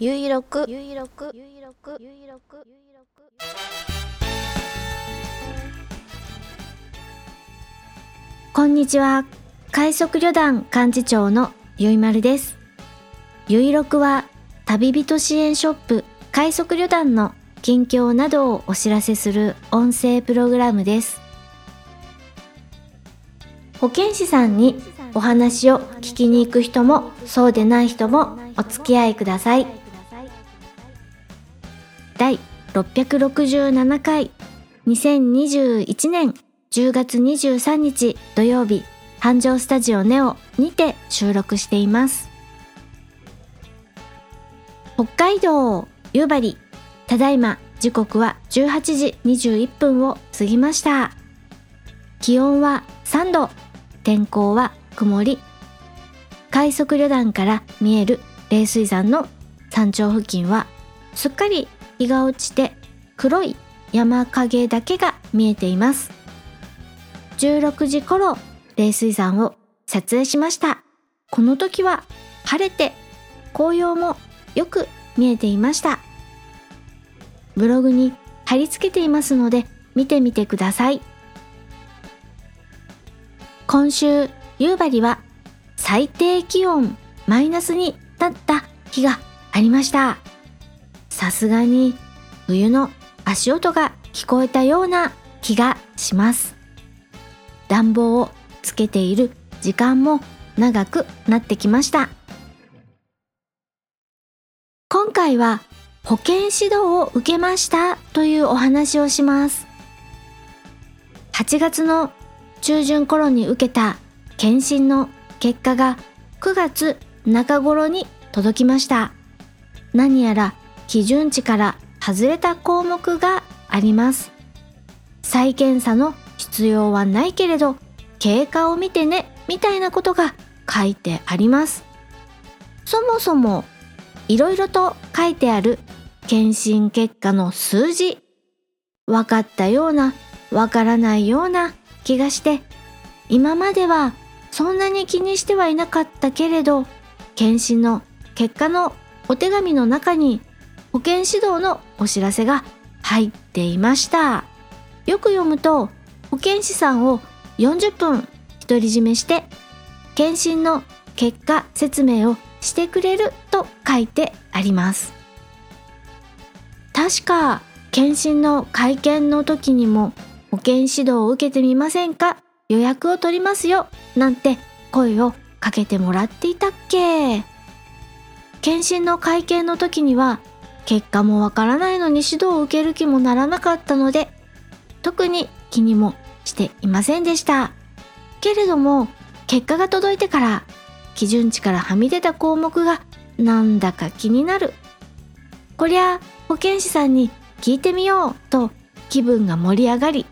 ゆいろくゆいろくゆいろくゆいろくゆいろくこんにちは。快速旅団幹事長のゆいまるです。ゆいろくは旅人支援ショップ快速旅団の近況などをお知らせする音声プログラムです。保健師さんにお話を聞きに行く人もそうでない人もお付き合いください。第667回。2021年10月23日土曜日繁盛スタジオネオにて収録しています。北海道夕張ただいま時刻は18時21分を過ぎました。気温は3度天候は曇り。快速旅団から見える冷水山の山頂付近はすっかり日が落ちて黒い山影だけが見えています。16時頃冷水山を撮影しました。この時は晴れて紅葉もよく見えていました。ブログに貼り付けていますので見てみてください。今週夕張は最低気温マイナスになった日がありました。さすがに冬の足音が聞こえたような気がします。暖房をつけている時間も長くなってきました。今回は保健指導を受けましたというお話をします。8月の中旬頃に受けた検診の結果が9月中頃に届きました。何やら基準値から外れた項目があります。再検査の必要はないけれど経過を見てねみたいなことが書いてあります。そもそもいろいろと書いてある検診結果の数字分かったような分からないような気がして今まではそんなに気にしてはいなかったけれど検診の結果のお手紙の中に保健指導のお知らせが入っていました。よく読むと保健師さんを40分独り占めして検診の結果説明をしてくれると書いてあります。確か検診の会見の時にも保健指導を受けてみませんか？予約を取りますよなんて声をかけてもらっていたっけ。検診の会見の時には結果もわからないのに指導を受ける気もならなかったので特に気にもしていませんでした。けれども結果が届いてから基準値からはみ出た項目がなんだか気になる。こりゃ保健師さんに聞いてみようと気分が盛り上がり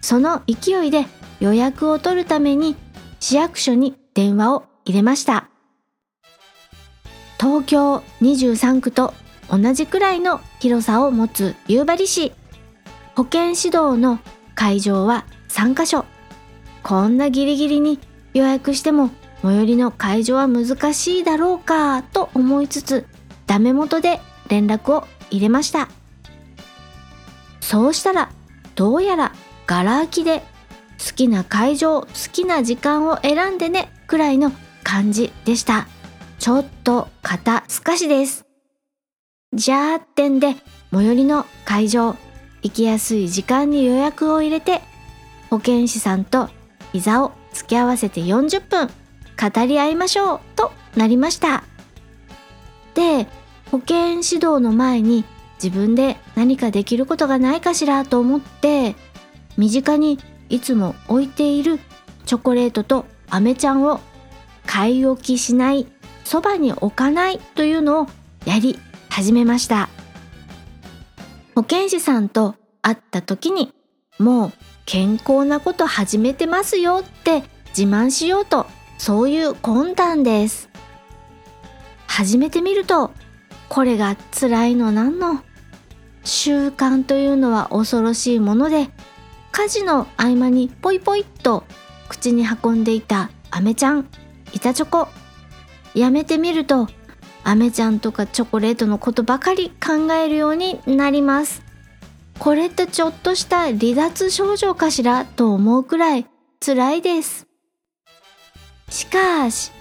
その勢いで予約を取るために市役所に電話を入れました。東京23区と同じくらいの広さを持つ夕張市。保健指導の会場は3カ所。こんなギリギリに予約しても最寄りの会場は難しいだろうかと思いつつダメ元で連絡を入れました。そうしたらどうやらガラ空きで好きな会場好きな時間を選んでねくらいの感じでした。ちょっと肩透かしです。じゃあってんで最寄りの会場行きやすい時間に予約を入れて保健師さんと膝を突き合わせて40分語り合いましょうとなりました。で保健指導の前に自分で何かできることがないかしらと思って身近にいつも置いているチョコレートとアメちゃんを買い置きしないそばに置かないというのをやり始めました。保健師さんと会った時にもう健康なこと始めてますよって自慢しようとそういう魂胆です。始めてみるとこれが辛いのなんの？習慣というのは恐ろしいもので家事の合間にポイポイっと口に運んでいたアメちゃん板チョコ。やめてみるとアメちゃんとかチョコレートのことばかり考えるようになります。これってちょっとした離脱症状かしらと思うくらい辛いです。しかし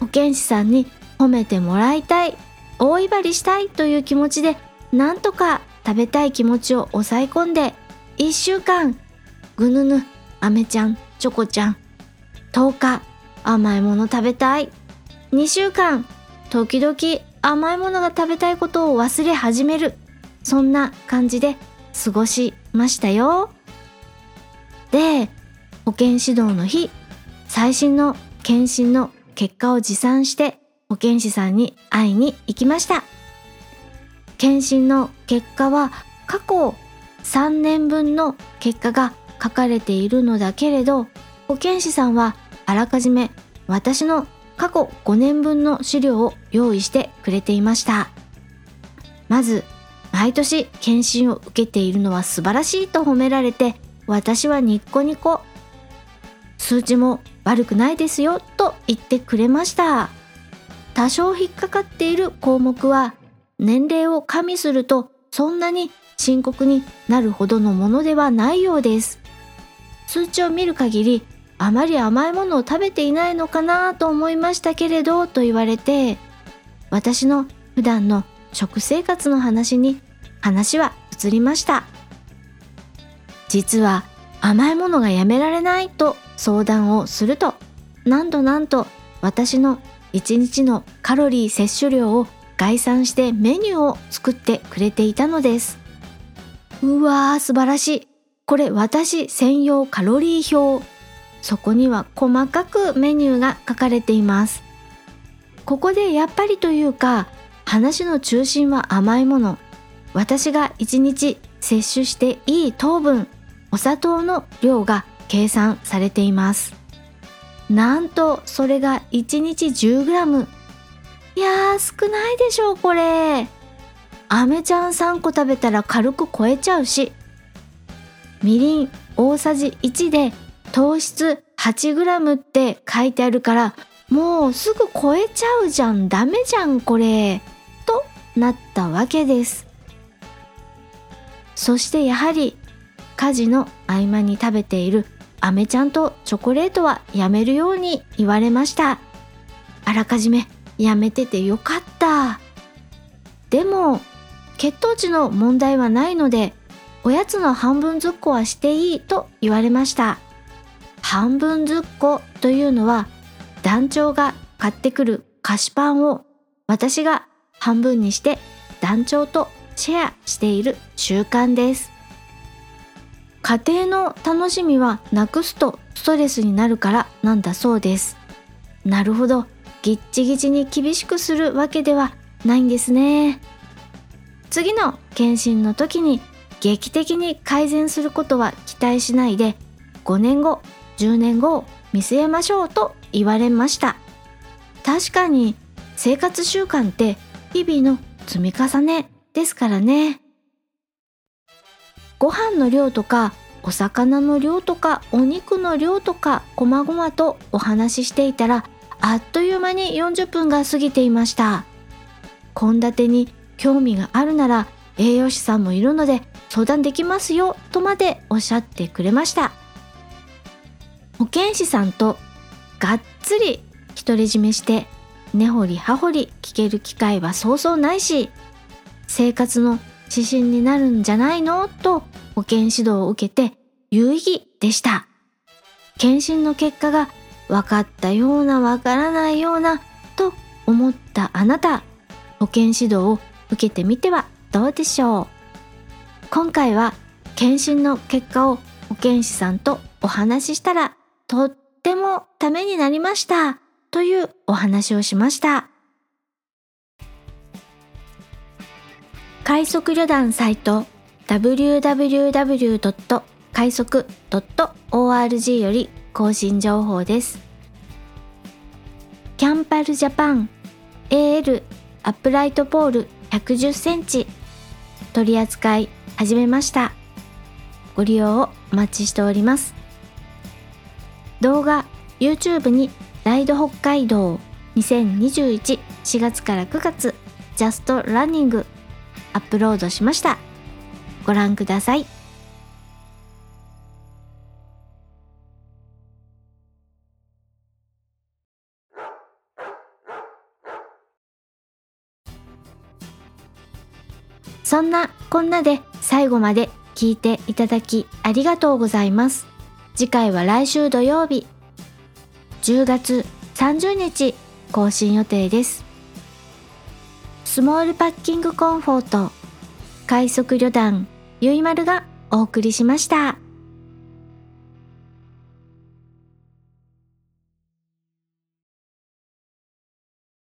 保健師さんに褒めてもらいたい大威張りしたいという気持ちでなんとか食べたい気持ちを抑え込んで1週間。ぐぬぬあめちゃんチョコちゃん。10日甘いもの食べたい。2週間。時々甘いものが食べたいことを忘れ始める。そんな感じで過ごしましたよ。で保健指導の日最新の検診の結果を持参して保健師さんに会いに行きました。検診の結果は過去3年分の結果が書かれているのだけれど保健師さんはあらかじめ私の過去5年分の資料を用意してくれていました。まず毎年検診を受けているのは素晴らしいと褒められて私はニッコニコ。数値も悪くないですよと言ってくれました。多少引っかかっている項目は年齢を加味するとそんなに深刻になるほどのものではないようです。数値を見る限りあまり甘いものを食べていないのかなと思いましたけれどと言われて私の普段の食生活の話に話は移りました。実は甘いものがやめられないと相談をするとなんとなんと私の1日のカロリー摂取量を概算してメニューを作ってくれていたのです。うわー素晴らしい。これ私専用カロリー表。そこには細かくメニューが書かれています。ここでやっぱりというか話の中心は甘いもの。私が1日摂取していい糖分お砂糖の量が計算されています。なんとそれが1日 10g いやー少ないでしょうこれ。アメちゃん3個食べたら軽く超えちゃうし。みりん大さじ1で糖質 8g って書いてあるからもうすぐ超えちゃうじゃん。ダメじゃんこれ。となったわけです。そしてやはり家事の合間に食べているアメちゃんとチョコレートはやめるように言われました。あらかじめやめててよかった。でも血糖値の問題はないのでおやつの半分ずっこはしていいと言われました。半分ずっこというのは団長が買ってくる菓子パンを私が半分にして団長とシェアしている習慣です。家庭の楽しみはなくすとストレスになるからなんだそうです。なるほど。ぎっちぎちに厳しくするわけではないんですね。次の検診の時に劇的に改善することは期待しないで5年後10年後を見据えましょうと言われました。確かに生活習慣って日々の積み重ねですからね。ご飯の量とかお魚の量とかお肉の量とかこまごまとお話ししていたらあっという間に40分が過ぎていました。献立に興味があるなら栄養士さんもいるので相談できますよとまでおっしゃってくれました。保健師さんとがっつり独り占めして根掘り葉掘り聞ける機会はそうそうないし生活の指針になるんじゃないのと保健指導を受けて有意義でした。検診の結果が分かったような分からないようなと思ったあなた保健指導を受けてみてはどうでしょう。今回は検診の結果を保健師さんとお話ししたらとってもためになりました。というお話をしました。快速旅団サイト www. 快速 .org より更新情報です。キャンパルジャパン AL アップライトポール110センチ取り扱い始めました。ご利用をお待ちしております。動画 YouTube にライド北海道20214月から9月ジャストランニングアップロードしました。ご覧ください。そんなこんなで最後まで聞いていただきありがとうございます。次回は来週土曜日10月30日更新予定ですスモールパッキングコンフォート快速旅団ゆいまるがお送りしました。